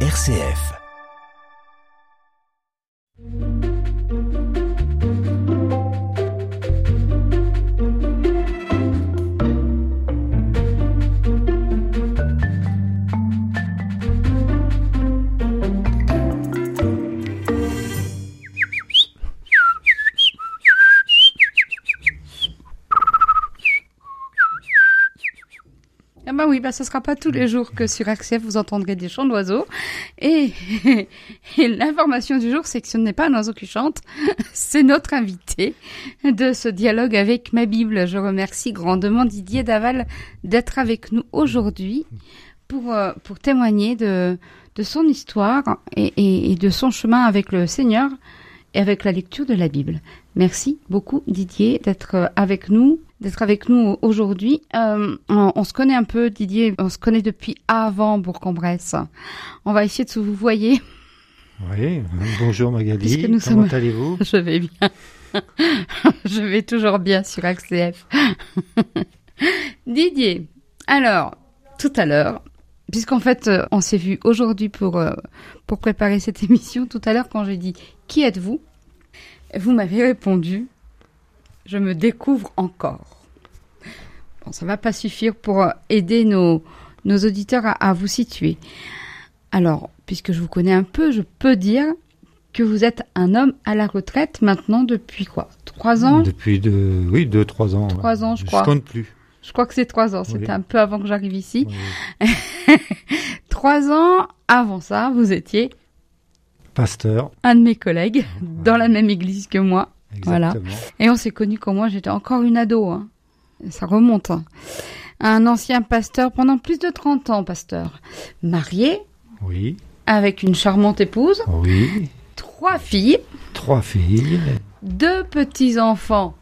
RCF. Oui, bah ce sera pas tous les jours que sur RCF vous entendrez des chants d'oiseaux. Et, et l'information du jour, c'est que ce n'est pas un oiseau qui chante, c'est notre invité de ce dialogue avec ma Bible. Je remercie grandement Didier Daval d'être avec nous aujourd'hui pour, euh, pour témoigner de, de son histoire et, et, et de son chemin avec le Seigneur et avec la lecture de la Bible. Merci beaucoup Didier d'être avec nous, d'être avec nous aujourd'hui. Euh, on, on, se connaît un peu Didier, on se connaît depuis avant Bourg-en-Bresse. On va essayer de se vous voyer. Oui, bonjour Magali, nous comment sommes- allez-vous? Je vais bien. Je vais toujours bien sur AXCF. Didier, alors, tout à l'heure, puisqu'en fait, euh, on s'est vu aujourd'hui pour, euh, pour préparer cette émission, tout à l'heure, quand j'ai dit Qui êtes-vous? Vous m'avez répondu Je me découvre encore. Bon, ça va pas suffire pour euh, aider nos, nos auditeurs à, à vous situer. Alors, puisque je vous connais un peu, je peux dire que vous êtes un homme à la retraite maintenant depuis quoi? Trois ans? Depuis de, oui, deux, trois ans. Trois ans, je crois. Je compte plus. Je crois que c'est trois ans. C'était un peu avant que j'arrive ici. Oui. Trois ans avant ça, vous étiez Pasteur, un de mes collègues dans la même église que moi. Voilà. Et on s'est connus quand moi j'étais encore une ado. hein. Ça remonte. hein. Un ancien pasteur pendant plus de 30 ans, pasteur. Marié, Oui, avec une charmante épouse, oui. trois filles, Trois filles deux petits-enfants.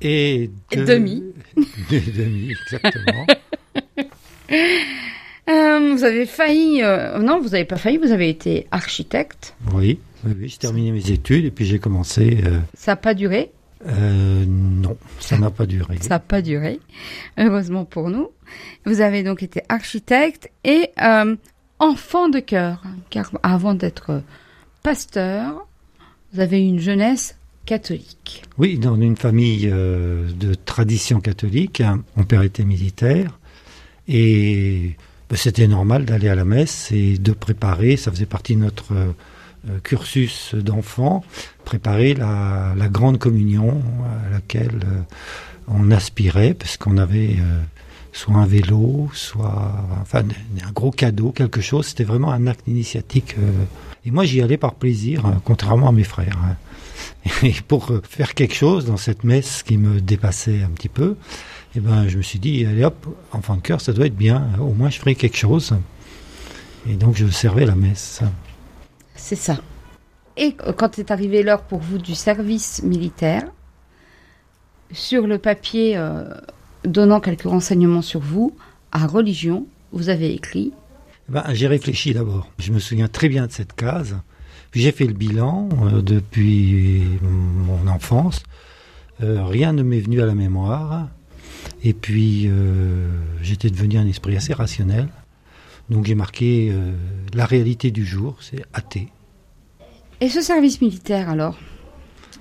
et Et deux... demi. Deux demi, exactement. Euh, vous avez failli... euh, non, vous n'avez pas failli, vous avez été architecte. oui, j'ai terminé mes études et puis j'ai commencé. euh, Ça n'a pas duré? non, ça n'a pas duré. Ça n'a pas duré, heureusement pour nous. Vous avez donc été architecte et enfant de cœur, car avant d'être pasteur, vous avez eu une jeunesse catholique. Oui, dans une famille de tradition catholique, hein, mon père était militaire et ben, c'était normal d'aller à la messe et de préparer, ça faisait partie de notre euh, euh, cursus d'enfant, préparer la, la grande communion à laquelle euh, on aspirait parce qu'on avait euh, soit un vélo, soit enfin un gros cadeau, quelque chose. C'était vraiment un acte initiatique. et moi, j'y allais par plaisir, contrairement à mes frères. hein. Et pour faire quelque chose dans cette messe qui me dépassait un petit peu, eh ben, je me suis dit, allez hop, enfant de cœur, ça doit être bien. Au moins, je ferai quelque chose. Et donc, je servais la messe. C'est ça. Et quand est arrivée l'heure pour vous du service militaire, sur le papier euh, donnant quelques renseignements sur vous, à religion, vous avez écrit Eh Ben, j'ai réfléchi d'abord. Je me souviens très bien de cette case. J'ai fait le bilan euh, depuis mon enfance. Euh, rien ne m'est venu à la mémoire. Et puis euh, j'étais devenu un esprit assez rationnel. Donc j'ai marqué euh, la réalité du jour, c'est athée. Et ce service militaire alors?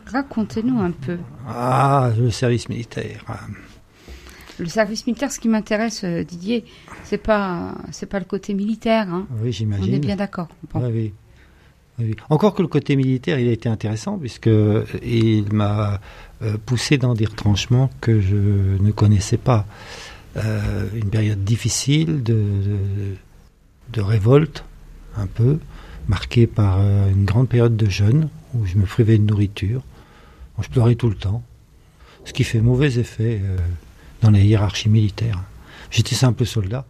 Racontez-nous un peu. Ah, le service militaire. Le service militaire, ce qui m'intéresse, euh, Didier, c'est pas c'est pas le côté militaire. Hein. Oui, On j'imagine. est bien d'accord. Bon. Ouais, oui. Oui. Encore que le côté militaire, il a été intéressant puisque euh, il m'a euh, poussé dans des retranchements que je ne connaissais pas. Euh, une période difficile de, révolte, un peu, marquée par une grande période de jeûne où je me privais de nourriture. Bon, je pleurais tout le temps, ce qui fait mauvais effet dans la hiérarchie militaire. J'étais simple soldat.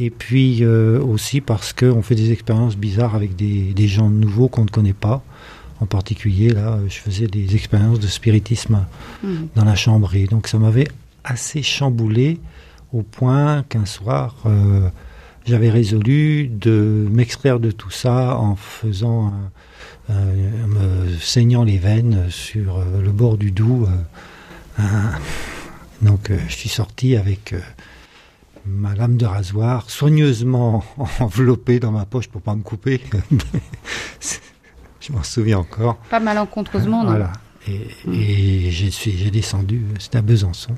Et puis euh, aussi parce qu'on fait des expériences bizarres avec des, des gens nouveaux qu'on ne connaît pas. En particulier, là, je faisais des expériences de spiritisme Mhm. dans la chambre. Et donc ça m'avait assez chamboulé au point qu'un soir, euh, j'avais résolu de m'extraire de tout ça en faisant, un- me saignant les veines sur euh, le bord du Doubs. euh, donc euh, je suis sorti avec euh, ma lame de rasoir soigneusement enveloppée dans ma poche pour pas me couper. je m'en souviens encore. Pas malencontreusement, non Voilà. Et, et j'ai descendu, c'était à Besançon,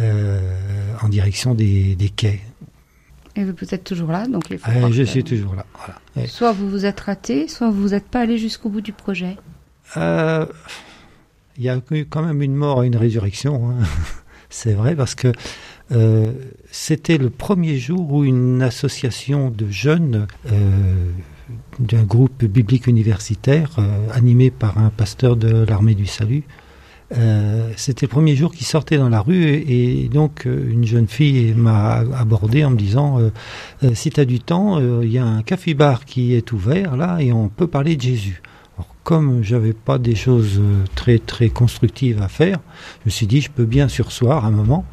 euh, en direction des, des quais. Et vous êtes toujours là, donc il faut Ah, je que- suis toujours là. Voilà. Soit vous vous êtes raté, soit vous n'êtes pas allé jusqu'au bout du projet. euh, Il y a eu quand même une mort et une résurrection. hein. C'est vrai parce que euh, c'était le premier jour où une association de jeunes euh, d'un groupe biblique universitaire euh, animé par un pasteur de l'armée du salut. c'était le premier jour qu'il sortait dans la rue et, donc une jeune fille m'a abordé en me disant si tu as du temps, il y a un café-bar qui est ouvert là et on peut parler de Jésus. Comme j'avais pas des choses euh, très très constructives à faire, je me suis dit je peux bien sursoir un moment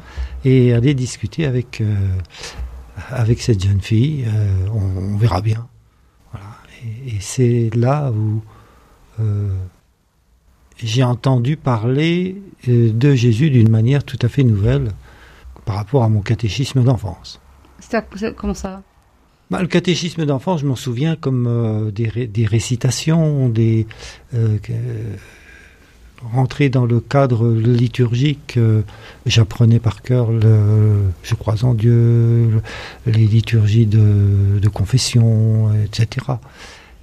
et aller discuter avec euh, avec cette jeune fille. euh, on, verra bien. Et, c'est là où j'ai entendu parler de Jésus d'une manière tout à fait nouvelle par rapport à mon catéchisme d'enfance. Comment ça? Bah, le catéchisme d'enfance, je m'en souviens comme euh, des, ré- des récitations, des euh, dans le cadre liturgique. euh, J'apprenais par cœur, le, je crois en Dieu, le- les liturgies de, confession, etc.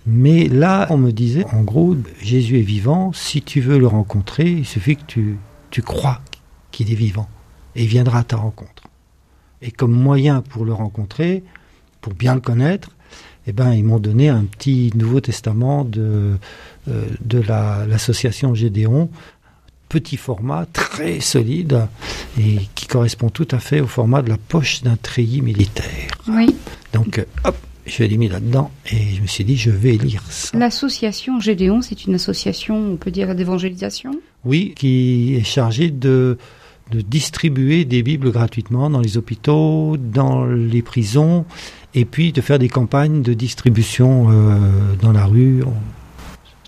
Mais là, on me disait, en gros, Jésus est vivant. Si tu veux le rencontrer, il suffit que tu, tu crois qu'il est vivant, et viendra à ta rencontre. Et comme moyen pour le rencontrer, pour bien le connaître, eh ben, ils m'ont donné un petit Nouveau Testament de, euh, de la- l'association Gédéon, petit format, très solide, et qui correspond tout à fait au format de la poche d'un treillis militaire. Oui. Donc, hop, je l'ai mis là-dedans, et je me suis dit, je vais lire ça. L'association Gédéon, c'est une association, on peut dire, d'évangélisation? Oui, qui est chargé de, de distribuer des Bibles gratuitement dans les hôpitaux, dans les prisons, et puis de faire des campagnes de distribution euh, dans la rue.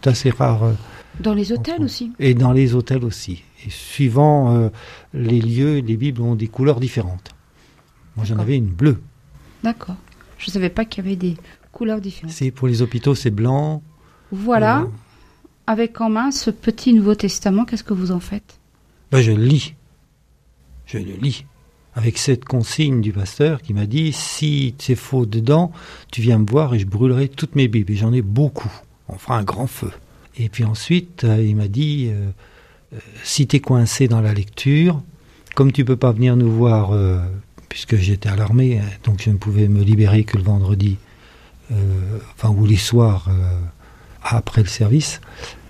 C'est assez rare. euh, Dans les hôtels aussi. Et dans les hôtels aussi. Et suivant euh, les lieux, les Bibles ont des couleurs différentes. Moi, j'en avais une bleue. D'accord. Je ne savais pas qu'il y avait des couleurs différentes. C'est pour les hôpitaux, c'est blanc. Voilà, avec en main ce petit Nouveau Testament, qu'est-ce que vous en faites? Ben, je le lis. Je le lis. Avec cette consigne du pasteur qui m'a dit si c'est faux dedans, tu viens me voir et je brûlerai toutes mes Bibles. Et j'en ai beaucoup. On fera un grand feu. Et puis ensuite, euh, il m'a dit euh, euh, si tu es coincé dans la lecture, comme tu peux pas venir nous voir, puisque j'étais à l'armée, hein, donc je ne pouvais me libérer que le vendredi, enfin, ou les soirs après le service,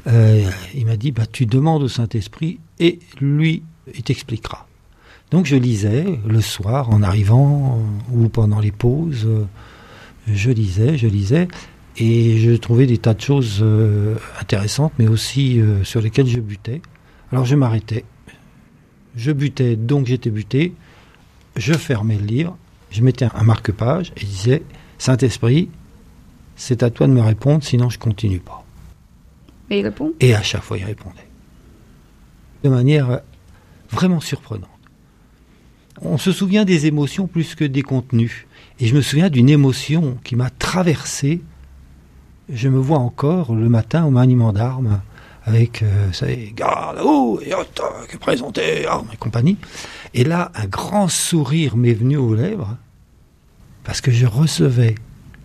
il m'a dit bah, tu demandes au Saint-Esprit et lui, il t'expliquera. Donc je lisais le soir en arrivant euh, ou pendant les pauses, euh, je lisais, je lisais, et je trouvais des tas de choses euh, intéressantes, mais aussi euh, sur lesquelles je butais. Alors je m'arrêtais, je butais, donc j'étais buté, je fermais le livre, je mettais un marque-page et je disais Saint-Esprit, c'est à toi de me répondre, sinon je continue pas. Et il répond? Et à chaque fois, il répondait. De manière vraiment surprenante. On se souvient des émotions plus que des contenus. Et je me souviens d'une émotion qui m'a traversé. Je me vois encore le matin au maniement d'armes, avec, euh, vous savez, garde, oh, et hop, que présenter, armes et compagnie. Et là, un grand sourire m'est venu aux lèvres, parce que je recevais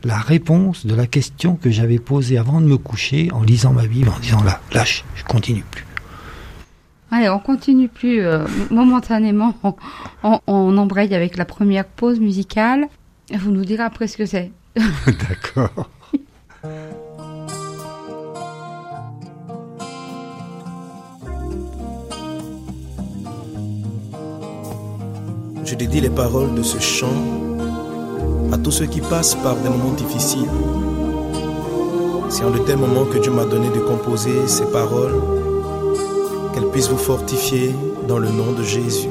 la réponse de la question que j'avais posée avant de me coucher en lisant ma Bible, en disant là, lâche, je continue plus. Allez, on continue plus euh, momentanément. On, on- on embraye avec la première pause musicale. Vous nous direz après ce que c'est. D'accord. Je dédie les paroles de ce chant à tous ceux qui passent par des moments difficiles. C'est en de tels moments que Dieu m'a donné de composer ces paroles, qu'elles puissent vous fortifier dans le nom de Jésus.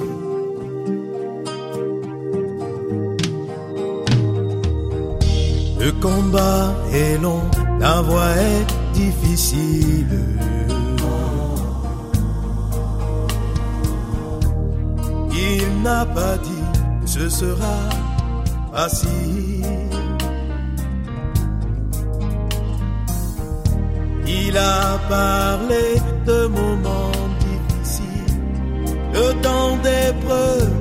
Le combat est long, la voie est difficile. Il n'a pas dit ce sera facile. Il a parlé de moments de temps d'épreuves,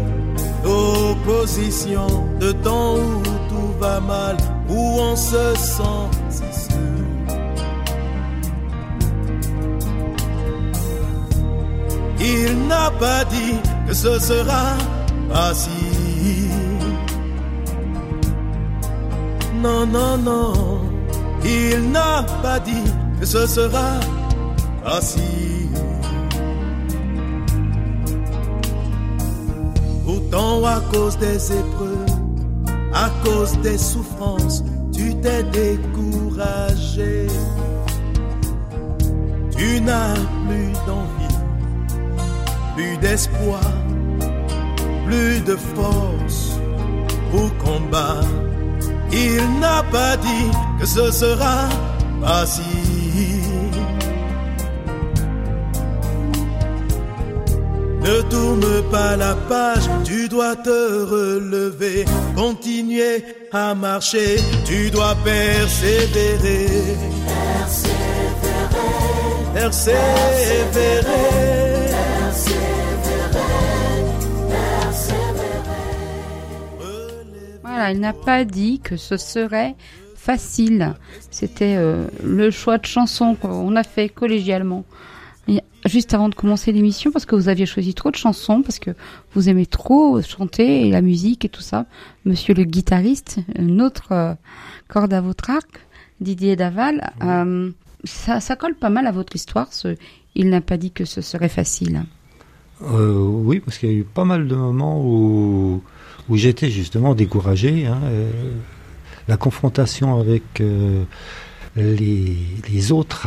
d'opposition, de temps où tout va mal, où on se sent si. Il n'a pas dit que ce sera facile. Non, non, non, il n'a pas dit que ce sera facile. Pourtant, à cause des épreuves, à cause des souffrances, tu t'es découragé. Tu n'as plus d'envie, plus d'espoir, plus de force pour combattre. Il n'a pas dit que ce sera facile. Ne tourne pas la page, tu dois te relever, continuer à marcher, tu dois persévérer. Persévérer. Voilà, il n'a pas dit que ce serait facile. C'était euh, le choix de chanson qu'on a fait collégialement. Juste avant de commencer l'émission, parce que vous aviez choisi trop de chansons, parce que vous aimez trop chanter et la musique et tout ça. Monsieur le guitariste, une autre euh, corde à votre arc, Didier Daval, euh, ça, ça colle pas mal à votre histoire. Ce, il n'a pas dit que ce serait facile. Euh, oui, parce qu'il y a eu pas mal de moments où, où j'étais justement découragé. hein, la confrontation avec les, les autres,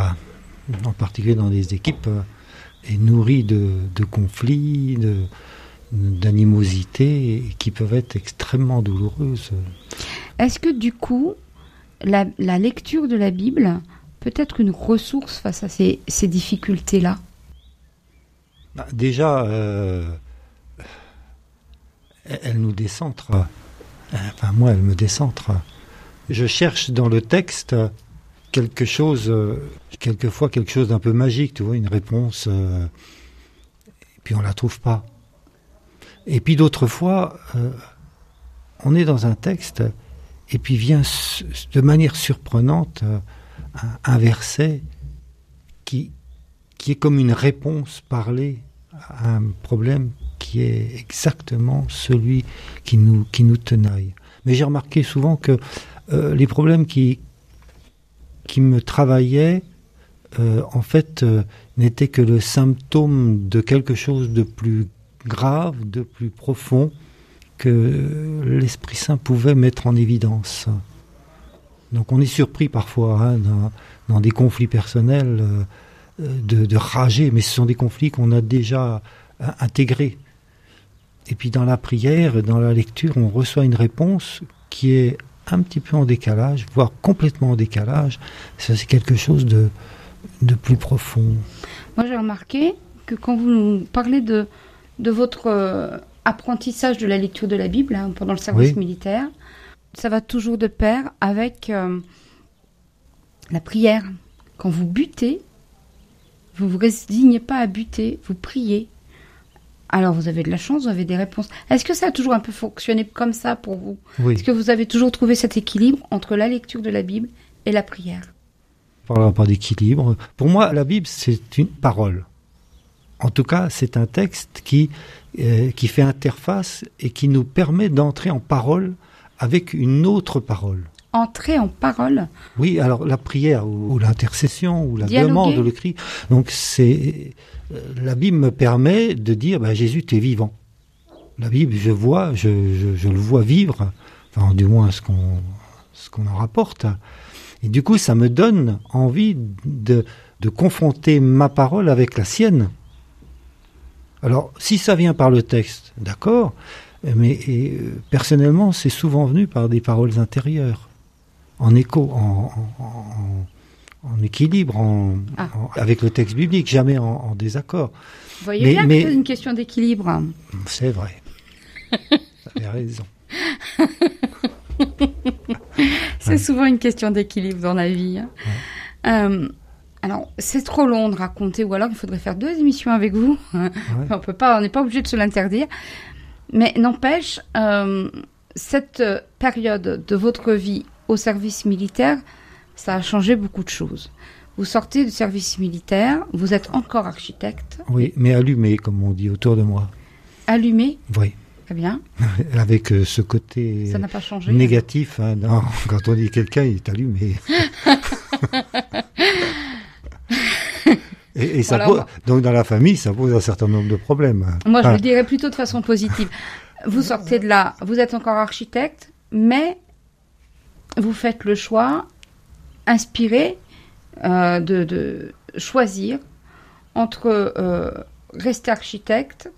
en particulier dans des équipes, est nourrie de, de conflits, de d'animosités qui peuvent être extrêmement douloureuses. Est-ce que du coup, la, la lecture de la Bible peut être une ressource face à ces, ces difficultés-là? Bah, déjà, euh, elle nous décentre. Enfin, moi, elle me décentre. Je cherche dans le texte quelque chose, euh, quelquefois quelque chose d'un peu magique, tu vois, une réponse, euh, et puis on la trouve pas. Et puis d'autres fois, euh, on est dans un texte, et puis vient de manière surprenante un, un verset qui, qui est comme une réponse parlée à un problème qui est exactement celui qui nous, qui nous tenaille. Mais j'ai remarqué souvent que les problèmes qui, qui me travaillaient, euh, en fait, euh, n'étaient que le symptôme de quelque chose de plus grave, de plus profond, que l'Esprit Saint pouvait mettre en évidence. Donc on est surpris parfois hein, dans, des conflits personnels euh, de, de rager, mais ce sont des conflits qu'on a déjà intégrés. Et puis dans la prière, dans la lecture, on reçoit une réponse qui est un petit peu en décalage, voire complètement en décalage. Ça, c'est quelque chose de, de plus profond. Moi, j'ai remarqué que quand vous nous parlez de, de votre euh, apprentissage de la lecture de la Bible hein, pendant le service Oui. militaire, ça va toujours de pair avec euh, la prière. Quand vous butez, vous vous résignez pas à buter, vous priez. Alors vous avez de la chance, vous avez des réponses. Est-ce que ça a toujours un peu fonctionné comme ça pour vous? Oui, Est-ce que vous avez toujours trouvé cet équilibre entre la lecture de la Bible et la prière? On parlera pas d'équilibre. Pour moi, la Bible, c'est une parole. En tout cas, c'est un texte qui, euh, qui fait interface et qui nous permet d'entrer en parole avec une autre parole. Entrer en parole, Oui, alors la prière ou, ou l'intercession ou la Dialoguer. demande ou le cri. Donc c'est euh, la Bible me permet de dire bah, Jésus tu es vivant. La Bible je vois, je, je, je le vois vivre, enfin du moins ce qu'on ce qu'on en rapporte. Et du coup ça me donne envie de de confronter ma parole avec la sienne. Alors si ça vient par le texte, d'accord, mais et, euh, personnellement c'est souvent venu par des paroles intérieures en écho, en, en- en- en équilibre, en, Ah. en- avec le texte biblique, jamais en, désaccord. vous voyez Mais- bien mais- que c'est une question d'équilibre. C'est vrai. avez raison. c'est souvent une question d'équilibre dans la vie. hein. Euh, alors, c'est trop long de raconter, ou alors il faudrait faire deux émissions avec vous. On peut pas, on n'est pas obligé de se l'interdire. Mais n'empêche, euh, cette euh, période de votre vie au service militaire, ça a changé beaucoup de choses. Vous sortez du service militaire, vous êtes encore architecte, Oui, mais allumé, comme on dit autour de moi. allumé, Oui, très bien, avec euh, ce côté ça n'a pas changé. négatif. hein, non, quand on dit quelqu'un, il est allumé. et, et ça pose- donc dans la famille, ça pose un certain nombre de problèmes. Moi, je le dirais plutôt de façon positive. Vous sortez de là, vous êtes encore architecte, mais vous faites le choix inspiré euh, de, de choisir entre euh, rester architecte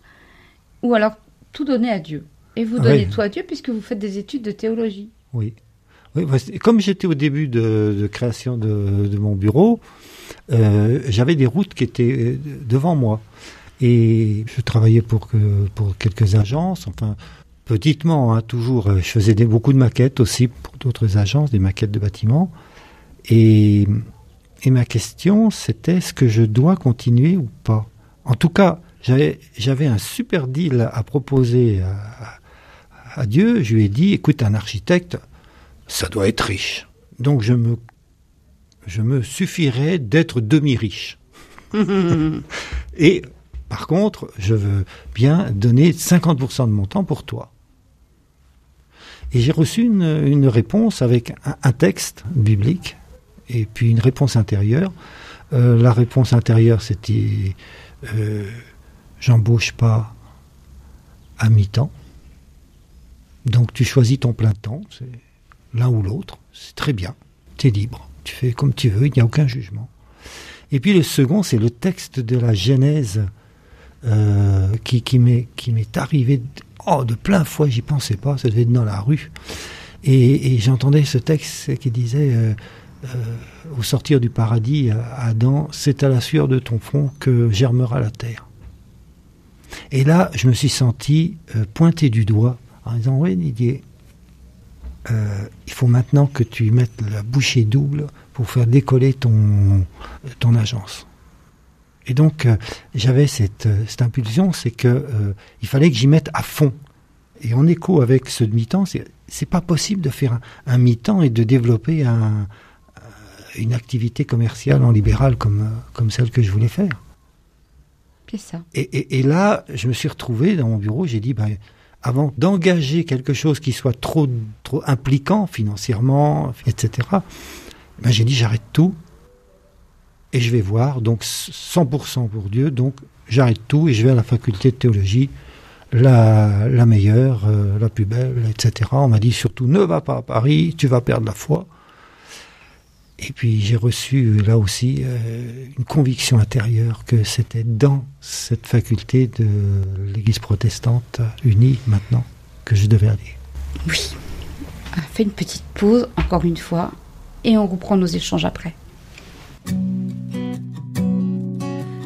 ou alors tout donner à Dieu. Et vous Ah donnez oui. tout à Dieu puisque vous faites des études de théologie. Oui. comme j'étais au début de, de création de, de mon bureau, euh, j'avais des routes qui étaient devant moi. Et je travaillais pour, que, pour quelques agences, enfin, petitement, hein, toujours. euh, Je faisais des, beaucoup de maquettes aussi pour d'autres agences, des maquettes de bâtiments. Et, et ma question, c'était est-ce que je dois continuer ou pas? En tout cas, j'avais j'avais un super deal à proposer à, à Dieu. Je lui ai dit, écoute, un architecte, ça doit être riche. Donc je me, je me suffirais d'être demi-riche. Et par contre, je veux bien donner 50% de mon temps pour toi. Et j'ai reçu une, réponse avec un, texte biblique et puis une réponse intérieure. Euh, la réponse intérieure, c'était euh, j'embauche pas à mi-temps. Donc tu choisis ton plein temps, c'est l'un ou l'autre, c'est très bien, tu es libre, tu fais comme tu veux, il n'y a aucun jugement. Et puis le second, c'est le texte de la Genèse euh, qui, m'est arrivé oh, de plein fouet, j'y pensais pas, ça devait être dans la rue. Et, j'entendais ce texte qui disait euh, euh, au sortir du paradis, à Adam, c'est à la sueur de ton front que germera la terre. Et là, je me suis senti euh, pointé du doigt en disant Oui, Didier, euh, il faut maintenant que tu mettes la bouchée double pour faire décoller ton agence. Et donc, euh, j'avais cette, euh, cette impulsion, c'est que euh, il fallait que j'y mette à fond. Et en écho avec ce mi-temps, c'est, c'est pas possible de faire un, un mi-temps et de développer un, une activité commerciale en libéral comme, comme celle que je voulais faire. C'est ça. Et, et- et là, je me suis retrouvé dans mon bureau, j'ai dit, ben, avant d'engager quelque chose qui soit trop, trop impliquant financièrement, etc., ben, j'ai dit, j'arrête tout et je vais voir, donc 100% pour Dieu, donc j'arrête tout et je vais à la faculté de théologie, la, meilleure, euh, la plus belle, etc. On m'a dit surtout, ne va pas à Paris, tu vas perdre la foi. Et puis j'ai reçu là aussi euh, une conviction intérieure que c'était dans cette faculté de l'Église protestante unie maintenant que je devais aller. Oui. On fait une petite pause, encore une fois, et on reprend nos échanges après.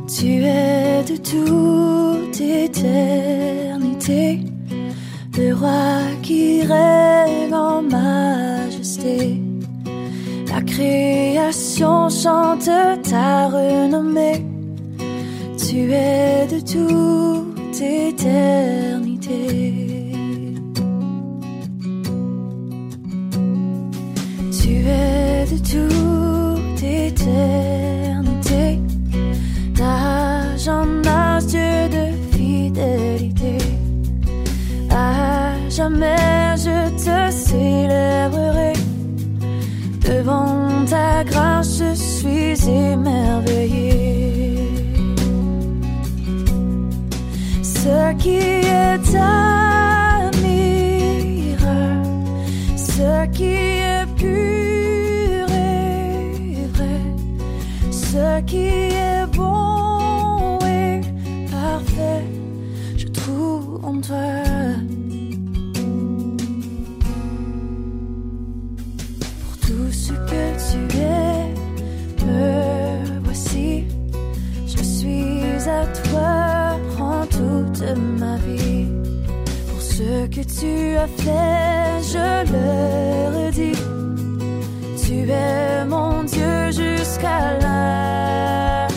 Tu es de toute éternité, le roi qui règne en majesté. La création chante ta renommée. Tu es de toute éternité. Tu es de toute éternité. Suis ce que tu as fait, je le redis. Tu es mon Dieu jusqu'à l'infini.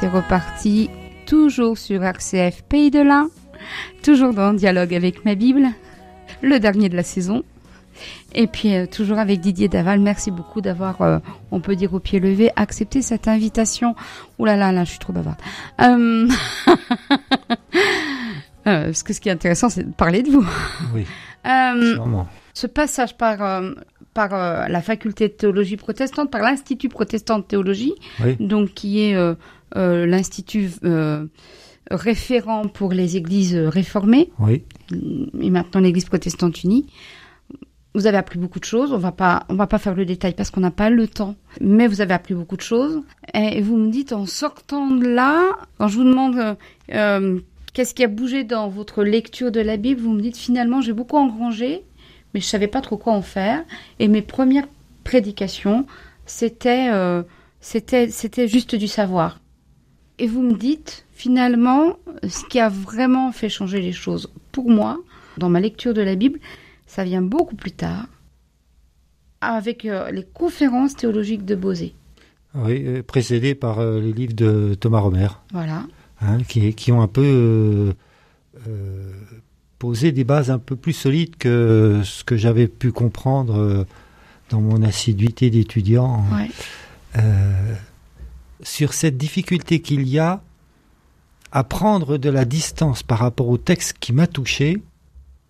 C'est reparti. Toujours sur RCF Pays de l'Ain. Toujours dans Dialogue avec ma Bible. Le dernier de la saison. Et puis, euh, toujours avec Didier Daval. Merci beaucoup d'avoir, euh, on peut dire au pied levé, accepté cette invitation. Ouh là là, là, je suis trop bavarde. Euh, parce que ce qui est intéressant, c'est de parler de vous. Oui, sûrement. ce passage par, par euh, la faculté de théologie protestante, par l'Institut protestant de théologie, Oui, donc qui est euh, l'institut euh, référent pour les églises réformées oui, et maintenant l'Église protestante unie. Vous avez appris beaucoup de choses. On va pas, on va pas faire le détail parce qu'on n'a pas le temps. Mais vous avez appris beaucoup de choses. Et vous me dites en sortant de là, quand je vous demande euh, euh, qu'est-ce qui a bougé dans votre lecture de la Bible, vous me dites finalement j'ai beaucoup engrangé, mais je savais pas trop quoi en faire. Et mes premières prédications, c'était, euh, c'était, c'était juste du savoir. Et vous me dites finalement ce qui a vraiment fait changer les choses pour moi dans ma lecture de la Bible, ça vient beaucoup plus tard avec euh, les conférences théologiques de Bosé. oui, euh, précédé par euh, les livres de Thomas Romer, Voilà. hein, qui, qui ont un peu euh, posé des bases un peu plus solides que ce que j'avais pu comprendre dans mon assiduité d'étudiant. Ouais. Sur cette difficulté qu'il y a à prendre de la distance par rapport au texte qui m'a touché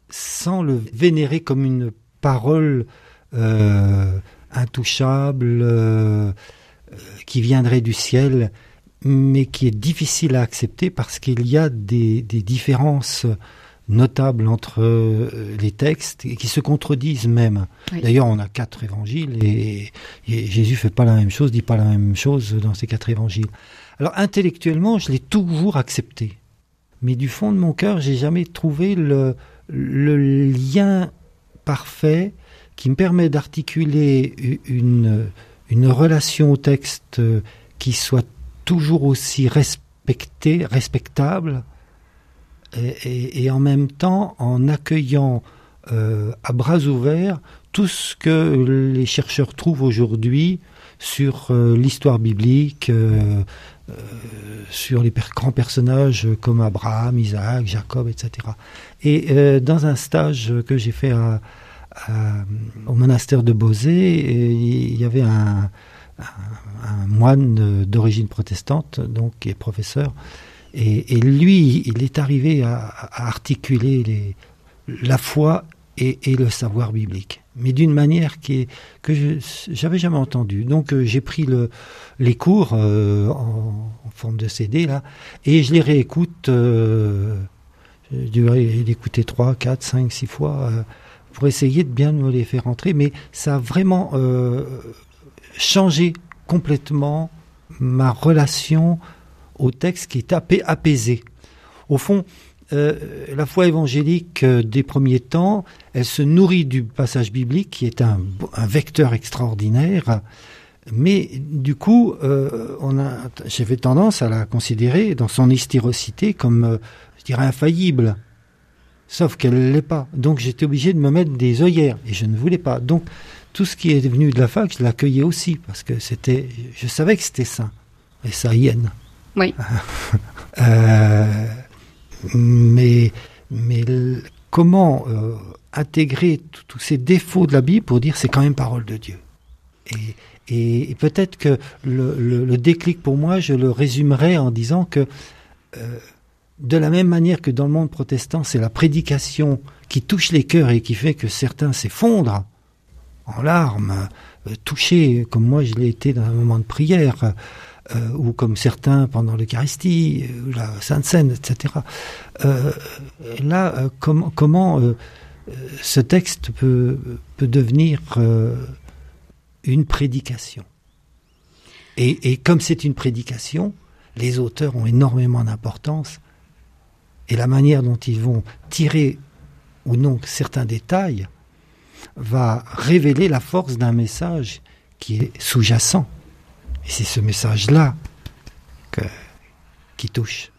sans le vénérer comme une parole euh, intouchable euh, qui viendrait du ciel, mais qui est difficile à accepter parce qu'il y a des, des différences notables entre euh, les textes et qui se contredisent même. Oui. D'ailleurs, on a quatre évangiles et, et Jésus fait pas la même chose, dit pas la même chose dans ces quatre évangiles. Alors intellectuellement, je l'ai toujours accepté, mais du fond de mon cœur, j'ai jamais trouvé le, le lien parfait qui me permet d'articuler une, une relation au texte qui soit toujours aussi respectée, respectable, et, et- en même temps en accueillant euh, à bras ouverts tout ce que les chercheurs trouvent aujourd'hui sur euh, l'histoire biblique, euh, euh, sur les grands personnages comme Abraham, Isaac, Jacob, etc. Et euh, dans un stage que j'ai fait à- à- au monastère de Beauzé, il y avait un, un- un moine d'origine protestante, donc qui est professeur, et, lui, il est arrivé à, articuler la foi et, le savoir biblique, mais d'une manière qui est, que j'avais jamais entendue. Donc euh, j'ai pris le, les cours euh, en, forme de CD là, et je les réécoute. Euh, j'ai dû l'écouter trois, quatre, cinq, six fois euh, pour essayer de bien me les faire entrer, mais ça a vraiment changé complètement ma relation au texte qui est apais- apaisé. Au fond, euh, la foi évangélique euh, des premiers temps, elle se nourrit du passage biblique qui est un, vecteur extraordinaire, mais du coup, euh, j'avais tendance à la considérer dans son hystérocité comme, je dirais, infaillible. Sauf qu'elle ne l'est pas. Donc j'étais obligé de me mettre des œillères et je ne voulais pas. Donc tout ce qui est venu de la fac, je l'accueillais aussi parce que c'était, je savais que c'était sain. Et ça hyène. Oui. Euh, mais mais comment euh, intégrer tous ces défauts de la Bible pour dire c'est quand même parole de Dieu? Et, et, peut-être que le, le- déclic pour moi, je le résumerai en disant que euh, de la même manière que dans le monde protestant, c'est la prédication qui touche les cœurs et qui fait que certains s'effondrent en larmes, touchés comme moi je l'ai été dans un moment de prière, euh, ou comme certains pendant l'Eucharistie, euh, la Sainte Seine, etc. Euh, là, com- comment ce texte peut, devenir une prédication? Et comme c'est une prédication, les auteurs ont énormément d'importance et la manière dont ils vont tirer ou non certains détails va révéler la force d'un message qui est sous-jacent. Et c'est ce message-là qui touche.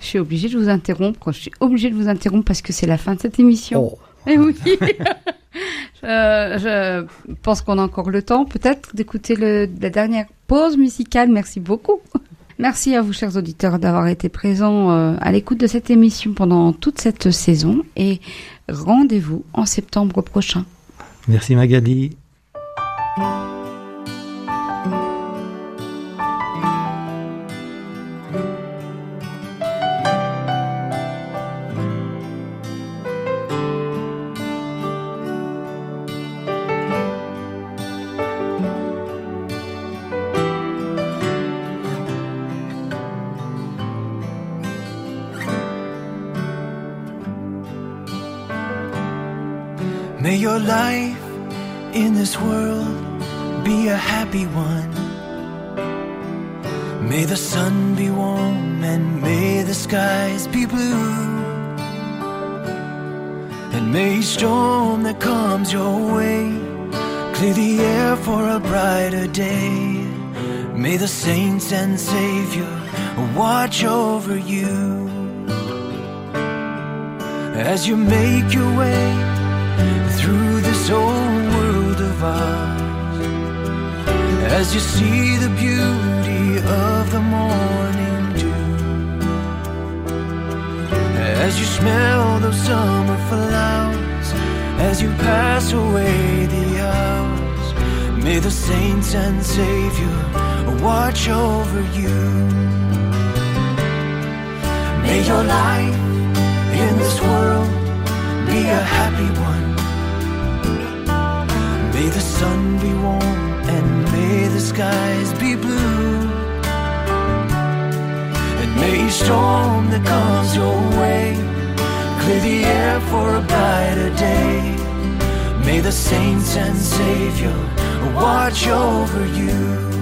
Je suis obligée de vous interrompre. Je suis obligée de vous interrompre parce que c'est la fin de cette émission. Oh. Eh oui. Euh, je pense qu'on a encore le temps, peut-être, d'écouter la dernière pause musicale. Merci beaucoup. Merci à vous, chers auditeurs, d'avoir été présents euh, à l'écoute de cette émission pendant toute cette saison et rendez-vous en septembre prochain. Merci Magali. May your life in this world be a happy one. May the sun be warm and may the skies be blue. And may each storm that comes your way clear the air for a brighter day. May the saints and Savior watch over you as you make your way this old world of ours. As you see the beauty of the morning dew, as you smell those summer flowers, as you pass away the hours, may the saints and Savior watch over you. May your life in this world be a happy one. May the sun be warm and may the skies be blue. And may each storm that comes your way clear the air for a brighter day. May the saints and Savior watch over you.